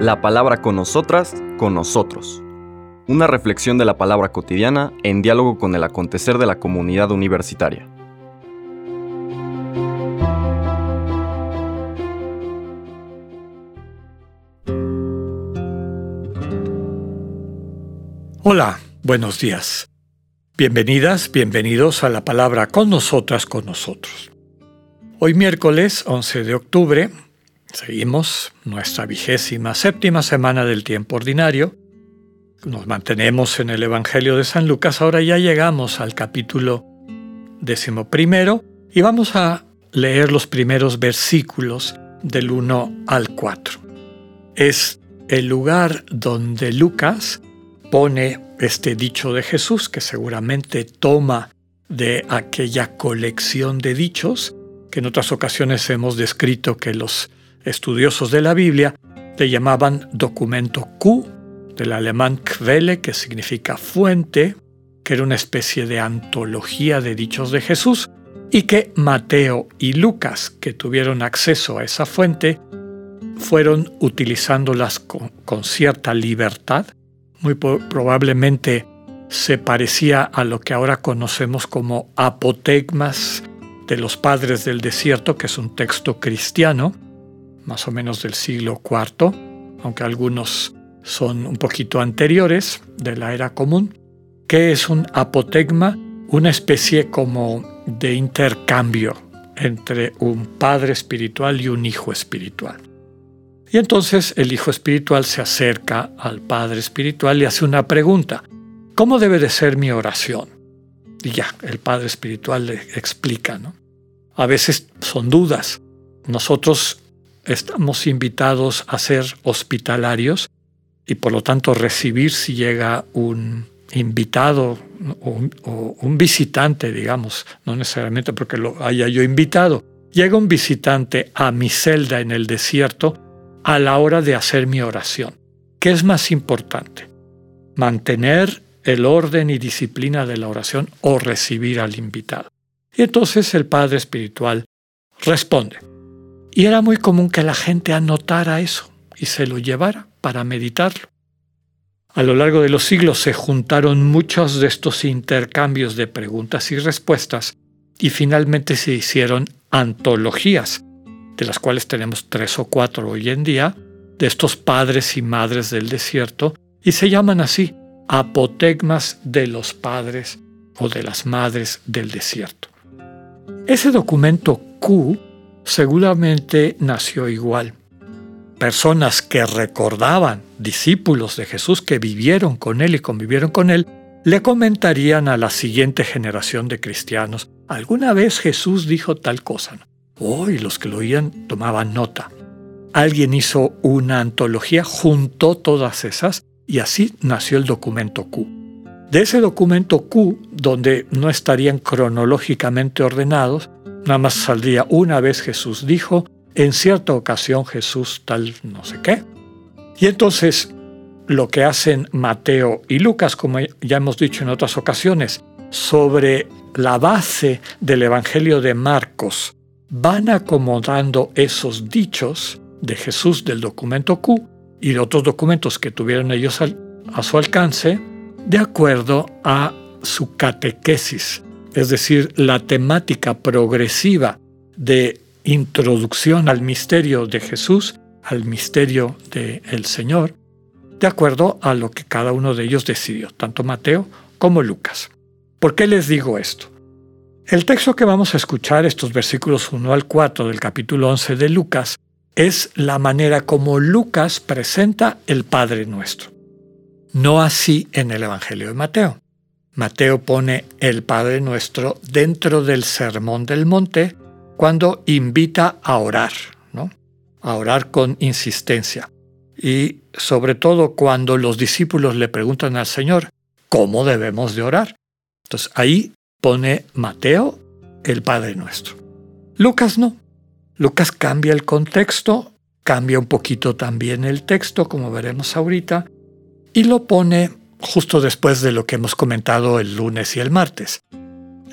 La palabra con nosotras, con nosotros. Una reflexión de la palabra cotidiana en diálogo con el acontecer de la comunidad universitaria. Hola, buenos días. Bienvenidas, bienvenidos a la palabra con nosotras, con nosotros. Hoy miércoles 11 de octubre seguimos nuestra vigésima séptima semana del tiempo ordinario. Nos mantenemos en el Evangelio de San Lucas. Ahora ya llegamos al capítulo décimo primero y vamos a leer los primeros versículos del 1 al 4. Es el lugar donde Lucas pone este dicho de Jesús, que seguramente toma de aquella colección de dichos que en otras ocasiones hemos descrito que los estudiosos de la Biblia le llamaban documento Q, del alemán Quelle, que significa fuente, que era una especie de antología de dichos de Jesús, y que Mateo y Lucas, que tuvieron acceso a esa fuente, fueron utilizándolas con, con cierta libertad. Muy probablemente se parecía a lo que ahora conocemos como apotegmas de los padres del desierto, que es un texto cristiano, más o menos del siglo IV, aunque algunos son un poquito anteriores de la era común, que es un apotegma, una especie como de intercambio entre un padre espiritual y un hijo espiritual. Y entonces el hijo espiritual se acerca al padre espiritual y hace una pregunta. ¿Cómo debe de ser mi oración? Y ya, el padre espiritual le explica, ¿no? A veces son dudas. Nosotros estamos invitados a ser hospitalarios y por lo tanto recibir si llega un invitado o un, visitante, digamos, no necesariamente porque lo haya yo invitado. Llega un visitante a mi celda en el desierto, a la hora de hacer mi oración. ¿Qué es más importante? ¿Mantener el orden y disciplina de la oración o recibir al invitado? Y entonces el Padre Espiritual responde. Y era muy común que la gente anotara eso y se lo llevara para meditarlo. A lo largo de los siglos se juntaron muchos de estos intercambios de preguntas y respuestas y finalmente se hicieron antologías de las cuales tenemos tres o cuatro hoy en día, de estos padres y madres del desierto, y se llaman así apotegmas de los padres o de las madres del desierto. Ese documento Q seguramente nació igual. Personas que recordaban, discípulos de Jesús que vivieron con él y convivieron con él, le comentarían a la siguiente generación de cristianos, alguna vez Jesús dijo tal cosa. Oh, los que lo oían tomaban nota. Alguien hizo una antología, juntó todas esas y así nació el documento Q. De ese documento Q, donde no estarían cronológicamente ordenados, nada más saldría una vez Jesús dijo, en cierta ocasión Jesús tal no sé qué. Y entonces lo que hacen Mateo y Lucas, como ya hemos dicho en otras ocasiones, sobre la base del Evangelio de Marcos, van acomodando esos dichos de Jesús del documento Q y de otros documentos que tuvieron ellos a su alcance de acuerdo a su catequesis, es decir, la temática progresiva de introducción al misterio de Jesús, al misterio del Señor, de acuerdo a lo que cada uno de ellos decidió, tanto Mateo como Lucas. ¿Por qué les digo esto? El texto que vamos a escuchar, estos versículos 1 al 4 del capítulo 11 de Lucas, es la manera como Lucas presenta el Padre Nuestro. No así en el Evangelio de Mateo. Mateo pone el Padre Nuestro dentro del Sermón del Monte cuando invita a orar, ¿no? A orar con insistencia. Y sobre todo cuando los discípulos le preguntan al Señor, ¿cómo debemos de orar? Entonces ahí pone Mateo el Padre Nuestro. Lucas no. Lucas cambia el contexto, cambia un poquito también el texto, como veremos ahorita, y lo pone justo después de lo que hemos comentado el lunes y el martes.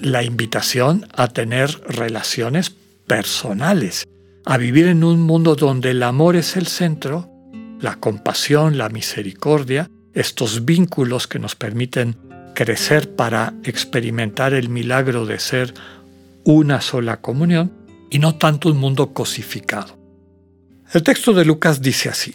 La invitación a tener relaciones personales, a vivir en un mundo donde el amor es el centro, la compasión, la misericordia, estos vínculos que nos permiten crecer para experimentar el milagro de ser una sola comunión y no tanto un mundo cosificado. El texto de Lucas dice así.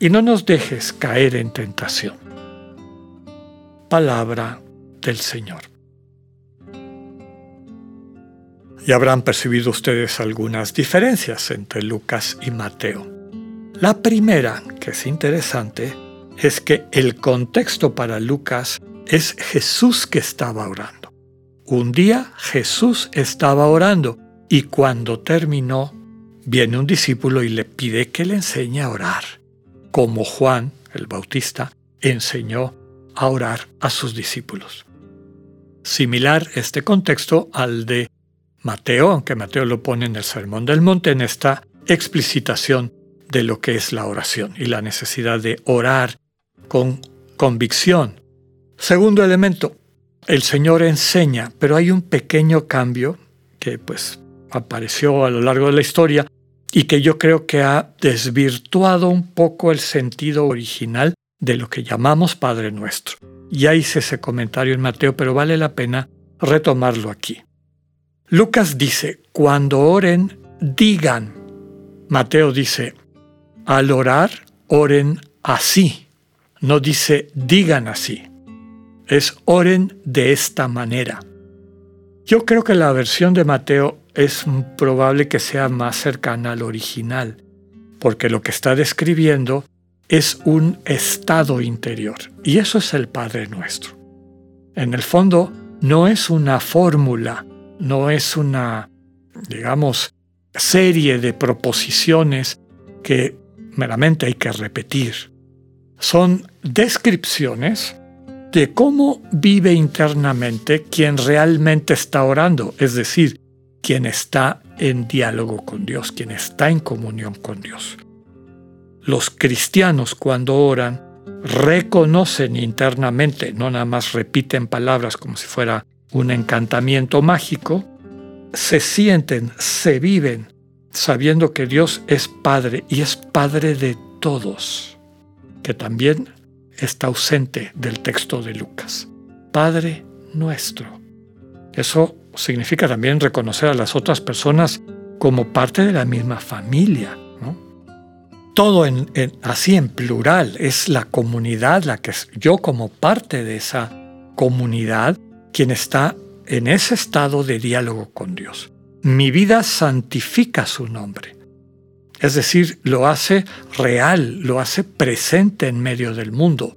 y no nos dejes caer en tentación. Palabra del Señor. Y habrán percibido ustedes algunas diferencias entre Lucas y Mateo. La primera, que es interesante, es que el contexto para Lucas es Jesús que estaba orando. Un día Jesús estaba orando y cuando terminó, viene un discípulo y le pide que le enseñe a orar, como Juan el Bautista enseñó a orar a sus discípulos. Similar este contexto al de Mateo, aunque Mateo lo pone en el Sermón del Monte, en esta explicitación de lo que es la oración y la necesidad de orar con convicción. Segundo elemento, el Señor enseña, pero hay un pequeño cambio que pues apareció a lo largo de la historia y que yo creo que ha desvirtuado un poco el sentido original de lo que llamamos Padre Nuestro. Ya hice ese comentario en Mateo, pero vale la pena retomarlo aquí. Lucas dice, cuando oren, digan. Mateo dice, al orar, oren así. No dice, digan así. Es oren de esta manera. Yo creo que la versión de Mateo es probable que sea más cercana al original, porque lo que está describiendo es un estado interior, y eso es el Padre nuestro. En el fondo, no es una fórmula, no es una, digamos, serie de proposiciones que meramente hay que repetir. Son descripciones de cómo vive internamente quien realmente está orando, es decir, quien está en diálogo con Dios, quien está en comunión con Dios. Los cristianos cuando oran reconocen internamente, no nada más repiten palabras como si fuera un encantamiento mágico, se sienten, se viven sabiendo que Dios es Padre y es Padre de todos, que también está ausente del texto de Lucas. Padre nuestro. Eso significa también reconocer a las otras personas como parte de la misma familia. Todo así en plural, es la comunidad, la que yo como parte de esa comunidad, quien está en ese estado de diálogo con Dios. Mi vida santifica su nombre. Es decir, lo hace real, lo hace presente en medio del mundo.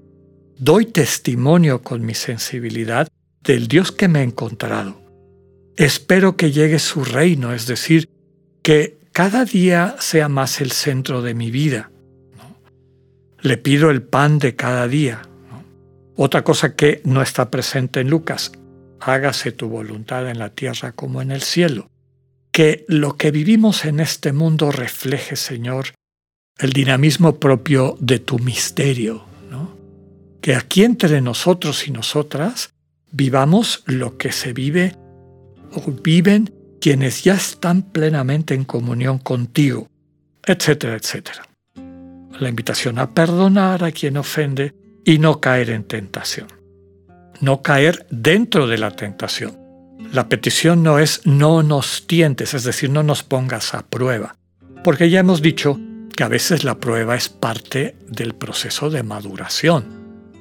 Doy testimonio con mi sensibilidad del Dios que me ha encontrado. Espero que llegue su reino, es decir, que cada día sea más el centro de mi vida. Le pido el pan de cada día. Otra cosa que no está presente en Lucas, hágase tu voluntad en la tierra como en el cielo. Que lo que vivimos en este mundo refleje, Señor, el dinamismo propio de tu misterio. Que aquí entre nosotros y nosotras vivamos lo que se vive viven quienes ya están plenamente en comunión contigo, etcétera, etcétera. La invitación a perdonar a quien ofende y no caer en tentación. No caer dentro de la tentación. La petición no es no nos tientes, es decir, no nos pongas a prueba, porque ya hemos dicho que a veces la prueba es parte del proceso de maduración.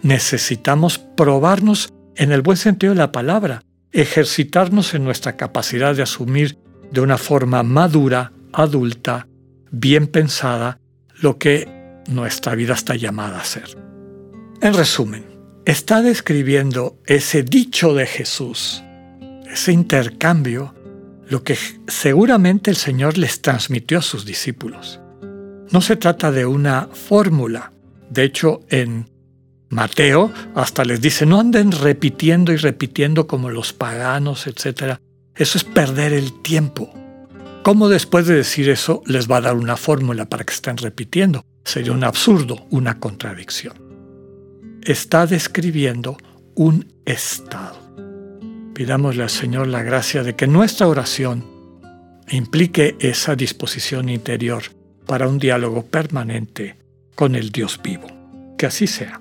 Necesitamos probarnos en el buen sentido de la palabra, ejercitarnos en nuestra capacidad de asumir de una forma madura, adulta, bien pensada, lo que nuestra vida está llamada a ser. En resumen, está describiendo ese dicho de Jesús, ese intercambio, lo que seguramente el Señor les transmitió a sus discípulos. No se trata de una fórmula. De hecho, en Mateo hasta les dice, no anden repitiendo y repitiendo como los paganos, etc. Eso es perder el tiempo. ¿Cómo después de decir eso les va a dar una fórmula para que estén repitiendo? Sería un absurdo, una contradicción. Está describiendo un estado. Pidámosle al Señor la gracia de que nuestra oración implique esa disposición interior para un diálogo permanente con el Dios vivo. Que así sea.